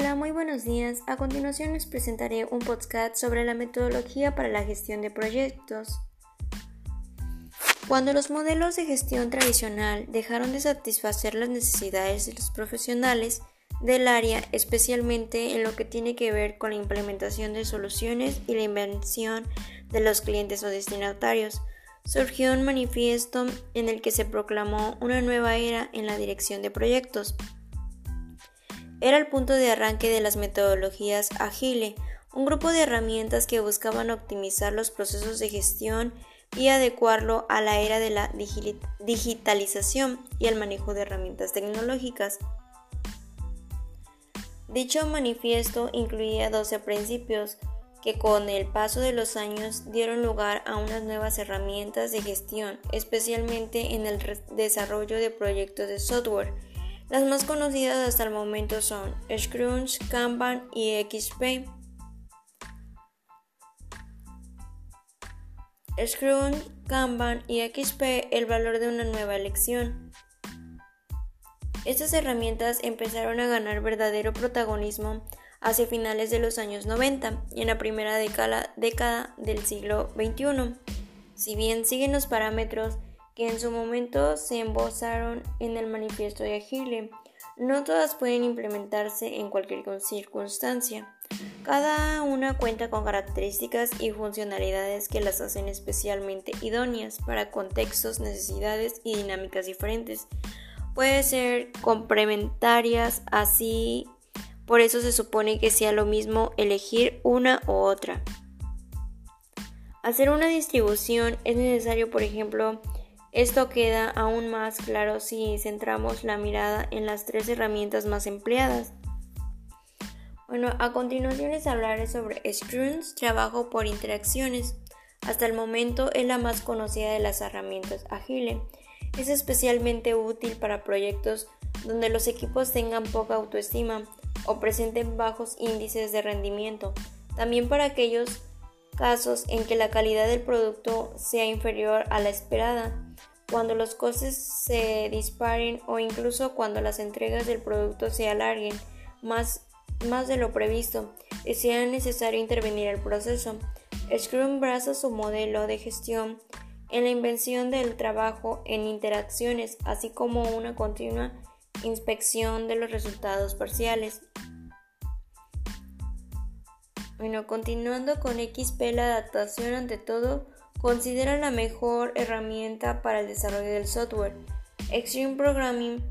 Hola, muy buenos días. A continuación les presentaré un podcast sobre la metodología para la gestión de proyectos. Cuando los modelos de gestión tradicional dejaron de satisfacer las necesidades de los profesionales del área, especialmente en lo que tiene que ver con la implementación de soluciones y la invención de los clientes o destinatarios, surgió un manifiesto en el que se proclamó una nueva era en la dirección de proyectos. Era el punto de arranque de las metodologías Agile, un grupo de herramientas que buscaban optimizar los procesos de gestión y adecuarlo a la era de la digitalización y el manejo de herramientas tecnológicas. Dicho manifiesto incluía 12 principios que con el paso de los años dieron lugar a unas nuevas herramientas de gestión, especialmente en el desarrollo de proyectos de software las más conocidas hasta el momento son Scrum, Kanban y XP. Scrum, Kanban y XP el valor de una nueva elección. Estas herramientas empezaron a ganar verdadero protagonismo hacia finales de los años 90 y en la primera década, década del siglo XXI. Si bien siguen los parámetros que en su momento se embozaron en el manifiesto de Agile. No todas pueden implementarse en cualquier circunstancia. Cada una cuenta con características y funcionalidades que las hacen especialmente idóneas para contextos, necesidades y dinámicas diferentes. Puede ser complementarias, así por eso se supone que sea lo mismo elegir una u otra. Hacer una distribución es necesario, por ejemplo, esto queda aún más claro si centramos la mirada en las tres herramientas más empleadas. Bueno, a continuación les hablaré sobre Scrums, trabajo por interacciones. Hasta el momento es la más conocida de las herramientas Agile. Es especialmente útil para proyectos donde los equipos tengan poca autoestima o presenten bajos índices de rendimiento. También para aquellos casos en que la calidad del producto sea inferior a la esperada cuando los costes se disparen o incluso cuando las entregas del producto se alarguen más, más de lo previsto y sea necesario intervenir el proceso. Scrum basa su modelo de gestión en la invención del trabajo en interacciones, así como una continua inspección de los resultados parciales. Bueno, continuando con XP, la adaptación ante todo considera la mejor herramienta para el desarrollo del software. Extreme Programming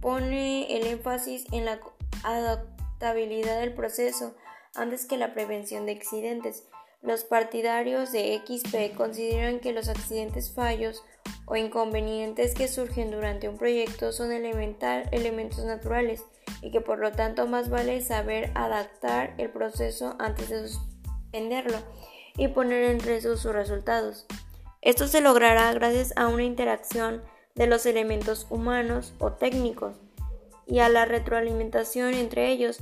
pone el énfasis en la adaptabilidad del proceso antes que la prevención de accidentes. Los partidarios de XP consideran que los accidentes, fallos o inconvenientes que surgen durante un proyecto son elementos naturales y que por lo tanto más vale saber adaptar el proceso antes de suspenderlo y poner en riesgo sus resultados. Esto se logrará gracias a una interacción de los elementos humanos o técnicos y a la retroalimentación entre ellos.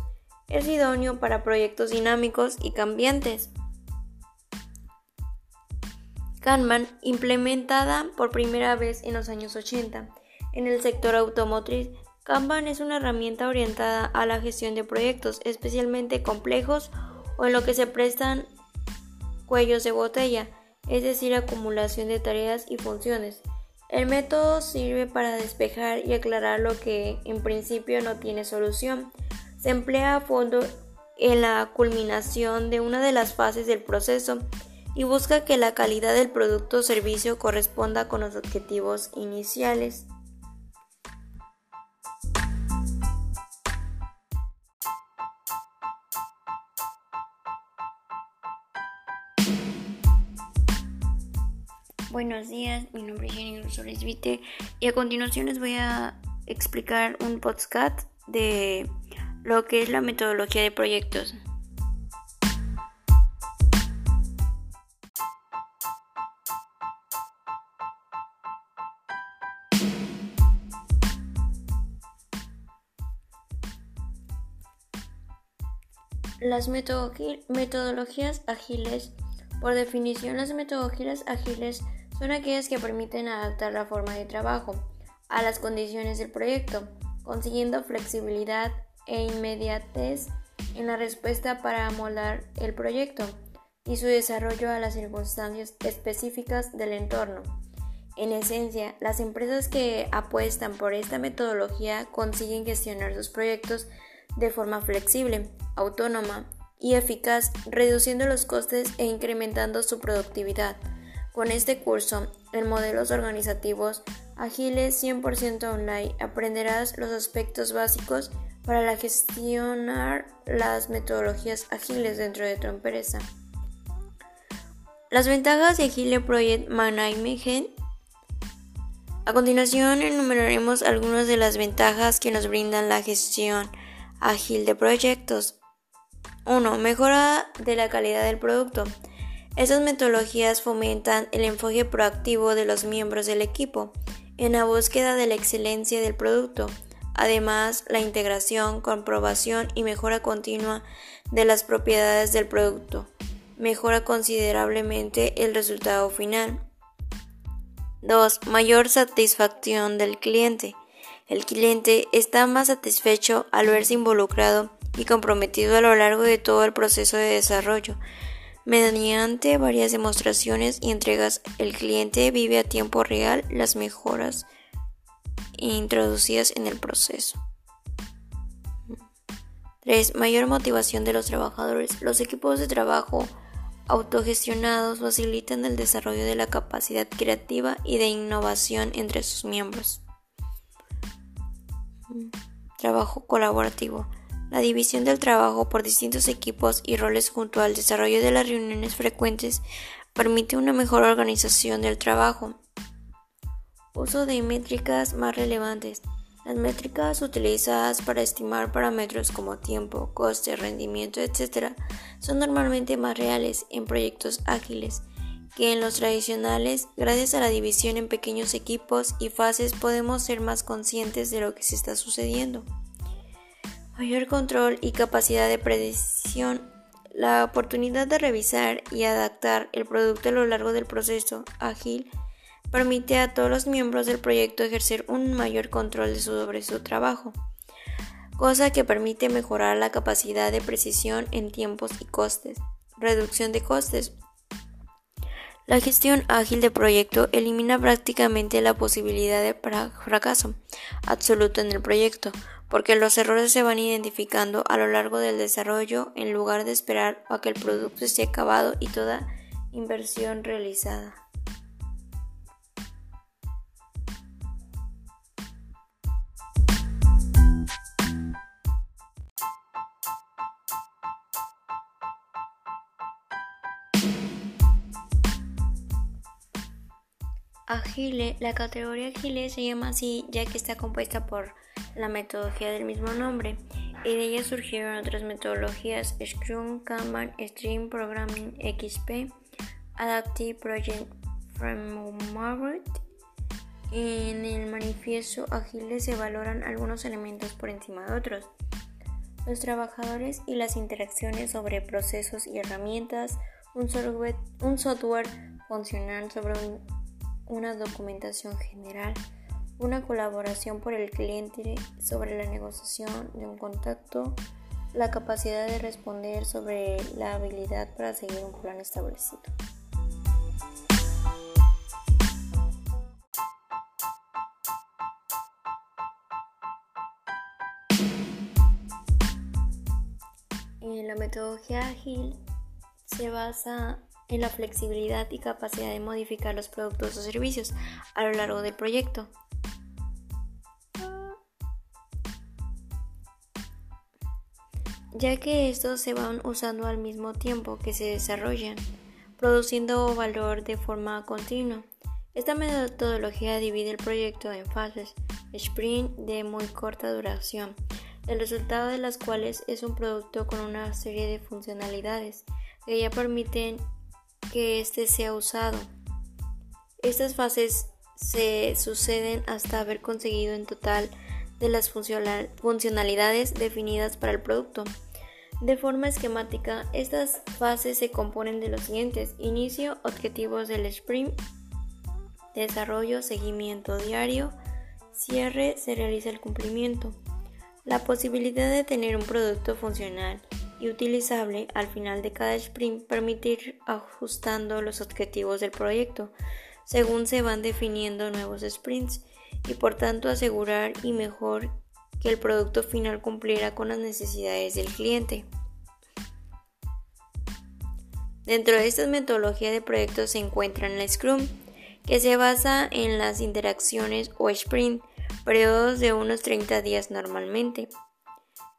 Es idóneo para proyectos dinámicos y cambiantes. Kanban, implementada por primera vez en los años 80 en el sector automotriz, Kanban es una herramienta orientada a la gestión de proyectos especialmente complejos o en lo que se prestan cuellos de botella, es decir, acumulación de tareas y funciones. El método sirve para despejar y aclarar lo que en principio no tiene solución. Se emplea a fondo en la culminación de una de las fases del proceso y busca que la calidad del producto o servicio corresponda con los objetivos iniciales. Buenos días, mi nombre es Jenny Rosales Vite y a continuación les voy a explicar un podcast de lo que es la metodología de proyectos. Las metodologías ágiles, por definición las metodologías ágiles son aquellas que permiten adaptar la forma de trabajo a las condiciones del proyecto, consiguiendo flexibilidad e inmediatez en la respuesta para amoldar el proyecto y su desarrollo a las circunstancias específicas del entorno. En esencia, las empresas que apuestan por esta metodología consiguen gestionar sus proyectos de forma flexible, autónoma y eficaz, reduciendo los costes e incrementando su productividad. Con este curso, en modelos organizativos ágiles 100% online, aprenderás los aspectos básicos para la gestionar las metodologías ágiles dentro de tu empresa. Las ventajas de Agile Project Management. A continuación enumeraremos algunas de las ventajas que nos brindan la gestión ágil de proyectos. 1. Mejora de la calidad del producto. Estas metodologías fomentan el enfoque proactivo de los miembros del equipo en la búsqueda de la excelencia del producto. Además, la integración, comprobación y mejora continua de las propiedades del producto mejora considerablemente el resultado final. 2. Mayor satisfacción del cliente. El cliente está más satisfecho al verse involucrado y comprometido a lo largo de todo el proceso de desarrollo. Mediante varias demostraciones y entregas, el cliente vive a tiempo real las mejoras introducidas en el proceso. 3. Mayor motivación de los trabajadores. Los equipos de trabajo autogestionados facilitan el desarrollo de la capacidad creativa y de innovación entre sus miembros. Trabajo colaborativo. La división del trabajo por distintos equipos y roles junto al desarrollo de las reuniones frecuentes permite una mejor organización del trabajo. Uso de métricas más relevantes. Las métricas utilizadas para estimar parámetros como tiempo, coste, rendimiento, etc. son normalmente más reales en proyectos ágiles que en los tradicionales. Gracias a la división en pequeños equipos y fases podemos ser más conscientes de lo que se está sucediendo. Mayor control y capacidad de predicción. La oportunidad de revisar y adaptar el producto a lo largo del proceso ágil permite a todos los miembros del proyecto ejercer un mayor control sobre su trabajo, cosa que permite mejorar la capacidad de precisión en tiempos y costes. Reducción de costes. La gestión ágil de proyecto elimina prácticamente la posibilidad de fracaso absoluto en el proyecto, porque los errores se van identificando a lo largo del desarrollo en lugar de esperar a que el producto esté acabado y toda inversión realizada. Agile, la categoría Agile se llama así ya que está compuesta por la metodología del mismo nombre y de ella surgieron otras metodologías Scrum, Kanban, Stream Programming, XP, Adaptive Project Framework. En el manifiesto Agile se valoran algunos elementos por encima de otros. Los trabajadores y las interacciones sobre procesos y herramientas, un software, un software funcional sobre un una documentación general, una colaboración por el cliente sobre la negociación de un contacto, la capacidad de responder sobre la habilidad para seguir un plan establecido. En la metodología ágil se basa en la flexibilidad y capacidad de modificar los productos o servicios a lo largo del proyecto. Ya que estos se van usando al mismo tiempo que se desarrollan, produciendo valor de forma continua. Esta metodología divide el proyecto en fases, sprint de muy corta duración, el resultado de las cuales es un producto con una serie de funcionalidades que ya permiten que éste sea usado. Estas fases se suceden hasta haber conseguido en total de las funcionalidades definidas para el producto. De forma esquemática, estas fases se componen de los siguientes. Inicio, objetivos del sprint, desarrollo, seguimiento diario, cierre, se realiza el cumplimiento. La posibilidad de tener un producto funcional y utilizable al final de cada sprint, permitir ajustando los objetivos del proyecto según se van definiendo nuevos sprints y por tanto asegurar y mejor que el producto final cumpliera con las necesidades del cliente. Dentro de esta metodología de proyectos se encuentra la Scrum, que se basa en las interacciones o sprint, periodos de unos 30 días normalmente,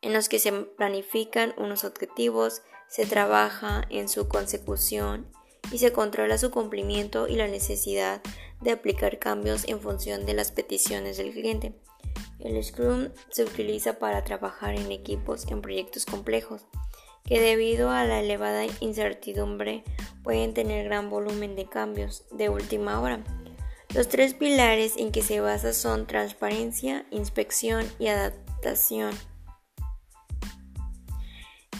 en los que se planifican unos objetivos, se trabaja en su consecución y se controla su cumplimiento y la necesidad de aplicar cambios en función de las peticiones del cliente. El Scrum se utiliza para trabajar en equipos en proyectos complejos que debido a la elevada incertidumbre pueden tener gran volumen de cambios de última hora. Los tres pilares en que se basa son transparencia, inspección y adaptación.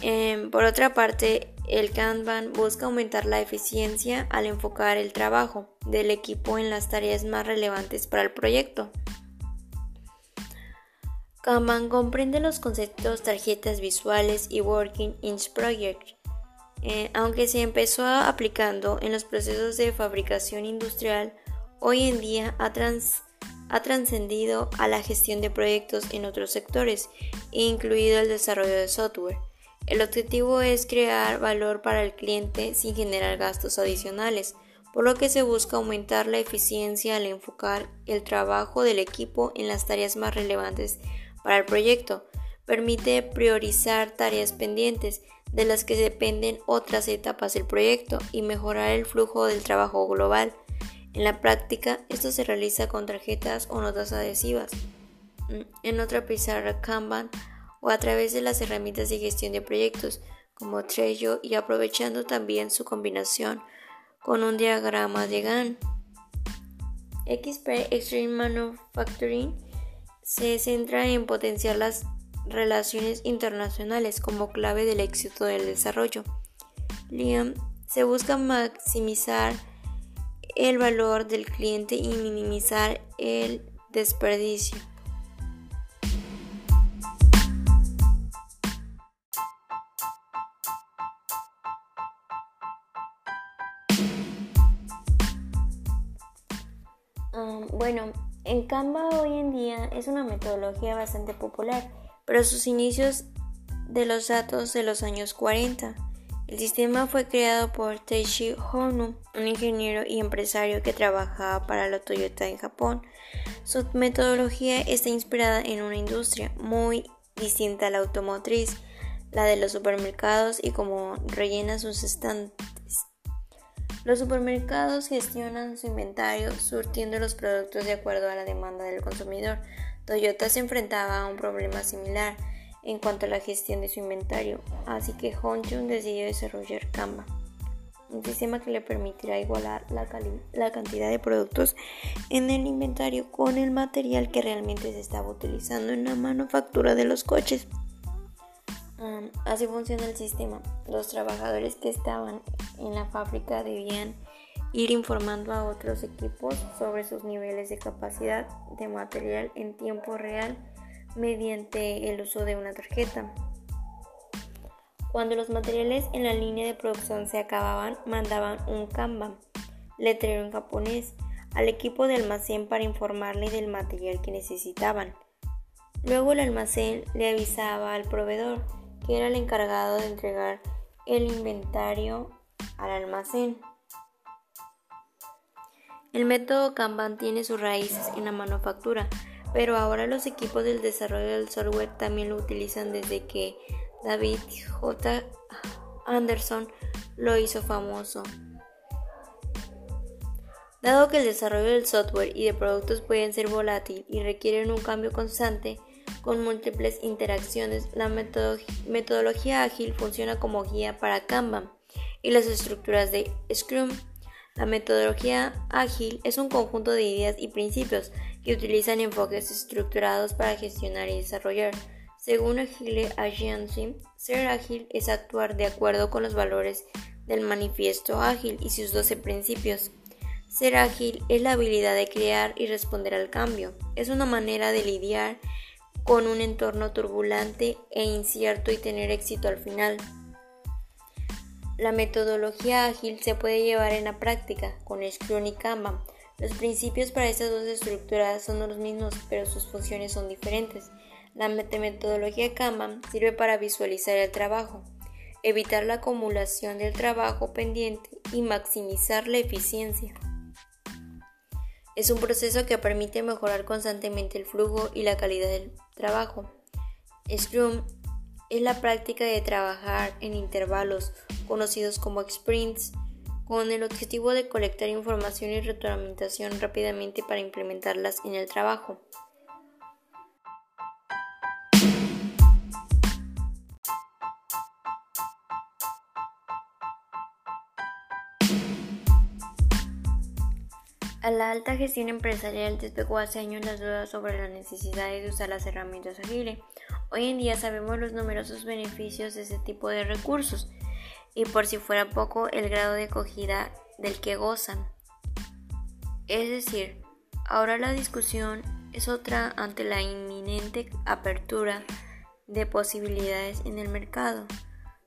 Em, por otra parte, el Kanban busca aumentar la eficiencia al enfocar el trabajo del equipo en las tareas más relevantes para el proyecto. Kanban comprende los conceptos tarjetas visuales y Working in Project, eh, aunque se empezó aplicando en los procesos de fabricación industrial, hoy en día ha, ha trascendido a la gestión de proyectos en otros sectores, incluido el desarrollo de software. El objetivo es crear valor para el cliente sin generar gastos adicionales, por lo que se busca aumentar la eficiencia al enfocar el trabajo del equipo en las tareas más relevantes para el proyecto. Permite priorizar tareas pendientes de las que dependen otras etapas del proyecto y mejorar el flujo del trabajo global. En la práctica, esto se realiza con tarjetas o notas adhesivas, mm, en otra pizarra Kanban o a través de las herramientas de gestión de proyectos como Trello y aprovechando también su combinación con un diagrama de GAN. XP Extreme Manufacturing se centra en potenciar las relaciones internacionales como clave del éxito del desarrollo. Liam se busca maximizar el valor del cliente y minimizar el desperdicio. Um, bueno, en Canva hoy en día es una metodología bastante popular, pero sus inicios de los datos de los años 40. El sistema fue creado por Teishi Honu, un ingeniero y empresario que trabajaba para la Toyota en Japón. Su metodología está inspirada en una industria muy distinta a la automotriz, la de los supermercados y cómo rellena sus estantes. Los supermercados gestionan su inventario surtiendo los productos de acuerdo a la demanda del consumidor. Toyota se enfrentaba a un problema similar en cuanto a la gestión de su inventario, así que Honchun decidió desarrollar Canva, un sistema que le permitirá igualar la, la cantidad de productos en el inventario con el material que realmente se estaba utilizando en la manufactura de los coches así funciona el sistema. Los trabajadores que estaban en la fábrica debían ir informando a otros equipos sobre sus niveles de capacidad de material en tiempo real mediante el uso de una tarjeta. Cuando los materiales en la línea de producción se acababan, mandaban un Kanban, letrero en japonés, al equipo de almacén para informarle del material que necesitaban. Luego el almacén le avisaba al proveedor que era el encargado de entregar el inventario al almacén. El método Kanban tiene sus raíces en la manufactura, pero ahora los equipos del desarrollo del software también lo utilizan desde que David J. Anderson lo hizo famoso. Dado que el desarrollo del software y de productos pueden ser volátil y requieren un cambio constante, con múltiples interacciones, la metodología ágil funciona como guía para Kanban y las estructuras de Scrum. La metodología ágil es un conjunto de ideas y principios que utilizan enfoques estructurados para gestionar y desarrollar. Según Agile Agency, ser ágil es actuar de acuerdo con los valores del manifiesto ágil y sus 12 principios. Ser ágil es la habilidad de crear y responder al cambio. Es una manera de lidiar con un entorno turbulente e incierto y tener éxito al final. La metodología ágil se puede llevar en la práctica con Scrum y Kanban. Los principios para estas dos estructuras son los mismos, pero sus funciones son diferentes. La metodología Kanban sirve para visualizar el trabajo, evitar la acumulación del trabajo pendiente y maximizar la eficiencia. Es un proceso que permite mejorar constantemente el flujo y la calidad del trabajo. Scrum es la práctica de trabajar en intervalos conocidos como sprints con el objetivo de colectar información y retroalimentación rápidamente para implementarlas en el trabajo. A la alta gestión empresarial despegó hace años las dudas sobre la necesidad de usar las herramientas ágiles. Hoy en día sabemos los numerosos beneficios de ese tipo de recursos y por si fuera poco el grado de acogida del que gozan. Es decir, ahora la discusión es otra ante la inminente apertura de posibilidades en el mercado.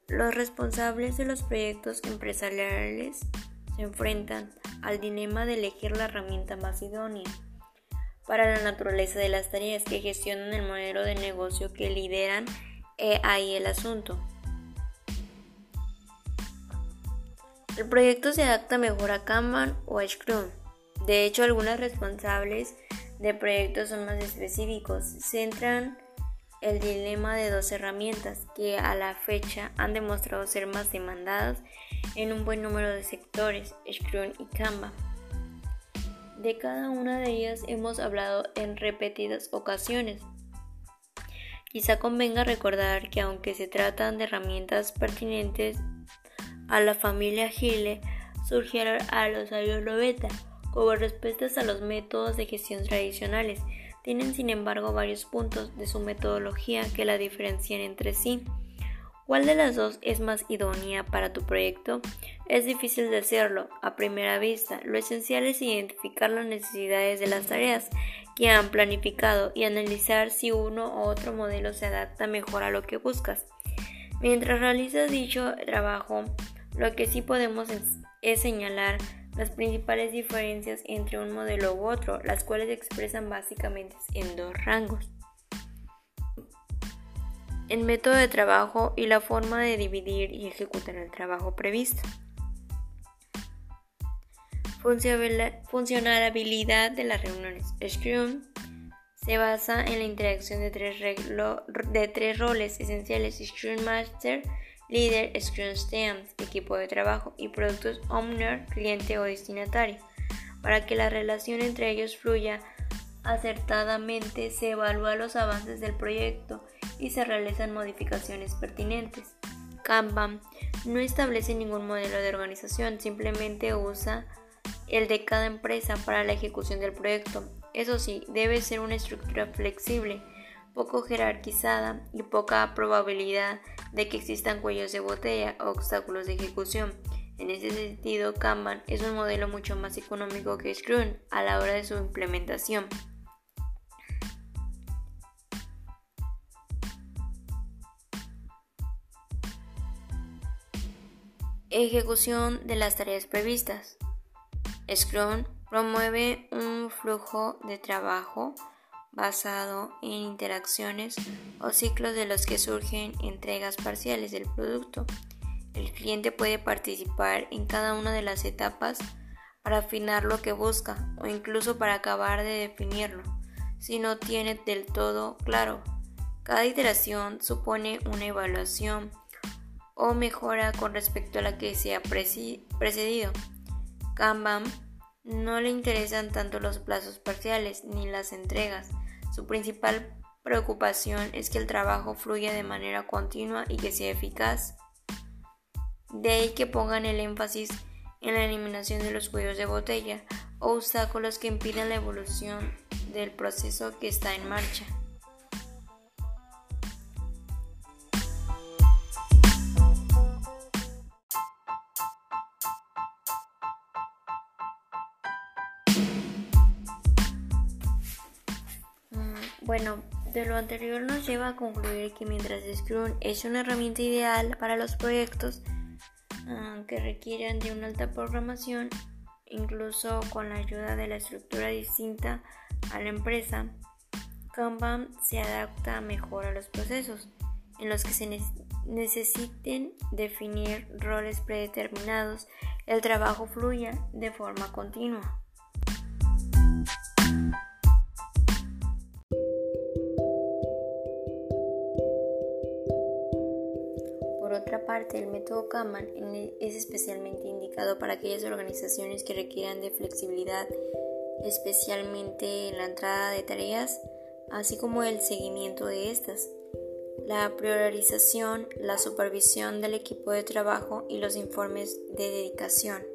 Los responsables de los proyectos empresariales se enfrentan al dilema de elegir la herramienta más idónea para la naturaleza de las tareas que gestionan el modelo de negocio que lideran he ahí el asunto. El proyecto se adapta mejor a Kanban o a Scrum. De hecho, algunos responsables de proyectos son más específicos. Centran el dilema de dos herramientas que a la fecha han demostrado ser más demandadas en un buen número de sectores, Scrum y Canva. De cada una de ellas hemos hablado en repetidas ocasiones. Quizá convenga recordar que aunque se tratan de herramientas pertinentes a la familia Gile, surgieron a los años 90 como respuestas a los métodos de gestión tradicionales tienen sin embargo varios puntos de su metodología que la diferencian entre sí. ¿Cuál de las dos es más idónea para tu proyecto? Es difícil decirlo a primera vista. Lo esencial es identificar las necesidades de las tareas que han planificado y analizar si uno u otro modelo se adapta mejor a lo que buscas. Mientras realizas dicho trabajo, lo que sí podemos es, señalar las principales diferencias entre un modelo u otro, las cuales se expresan básicamente en dos rangos. El método de trabajo y la forma de dividir y ejecutar el trabajo previsto. Funcionalidad de las reuniones. Scrum se basa en la interacción de tres, roles esenciales: Scrum Master, líder, Scrum Teams, equipo de trabajo y productos owner, cliente o destinatario. Para que la relación entre ellos fluya acertadamente, se evalúan los avances del proyecto y se realizan modificaciones pertinentes. Kanban no establece ningún modelo de organización, simplemente usa el de cada empresa para la ejecución del proyecto. Eso sí, debe ser una estructura flexible poco jerarquizada y poca probabilidad de que existan cuellos de botella o obstáculos de ejecución. En ese sentido, Kanban es un modelo mucho más económico que Scrum a la hora de su implementación. Ejecución de las tareas previstas. Scrum promueve un flujo de trabajo basado en interacciones o ciclos de los que surgen entregas parciales del producto. El cliente puede participar en cada una de las etapas para afinar lo que busca o incluso para acabar de definirlo, si no tiene del todo claro. Cada iteración supone una evaluación o mejora con respecto a la que se ha precedido. Kanban no le interesan tanto los plazos parciales ni las entregas, su principal preocupación es que el trabajo fluya de manera continua y que sea eficaz. De ahí que pongan el énfasis en la eliminación de los cuellos de botella o obstáculos que impidan la evolución del proceso que está en marcha. De lo anterior nos lleva a concluir que mientras Scrum es una herramienta ideal para los proyectos uh, que requieren de una alta programación, incluso con la ayuda de la estructura distinta a la empresa, Kanban se adapta mejor a los procesos en los que se necesiten definir roles predeterminados, el trabajo fluya de forma continua. Parte, el método Kanban es especialmente indicado para aquellas organizaciones que requieran de flexibilidad, especialmente en la entrada de tareas, así como el seguimiento de estas la priorización, la supervisión del equipo de trabajo y los informes de dedicación.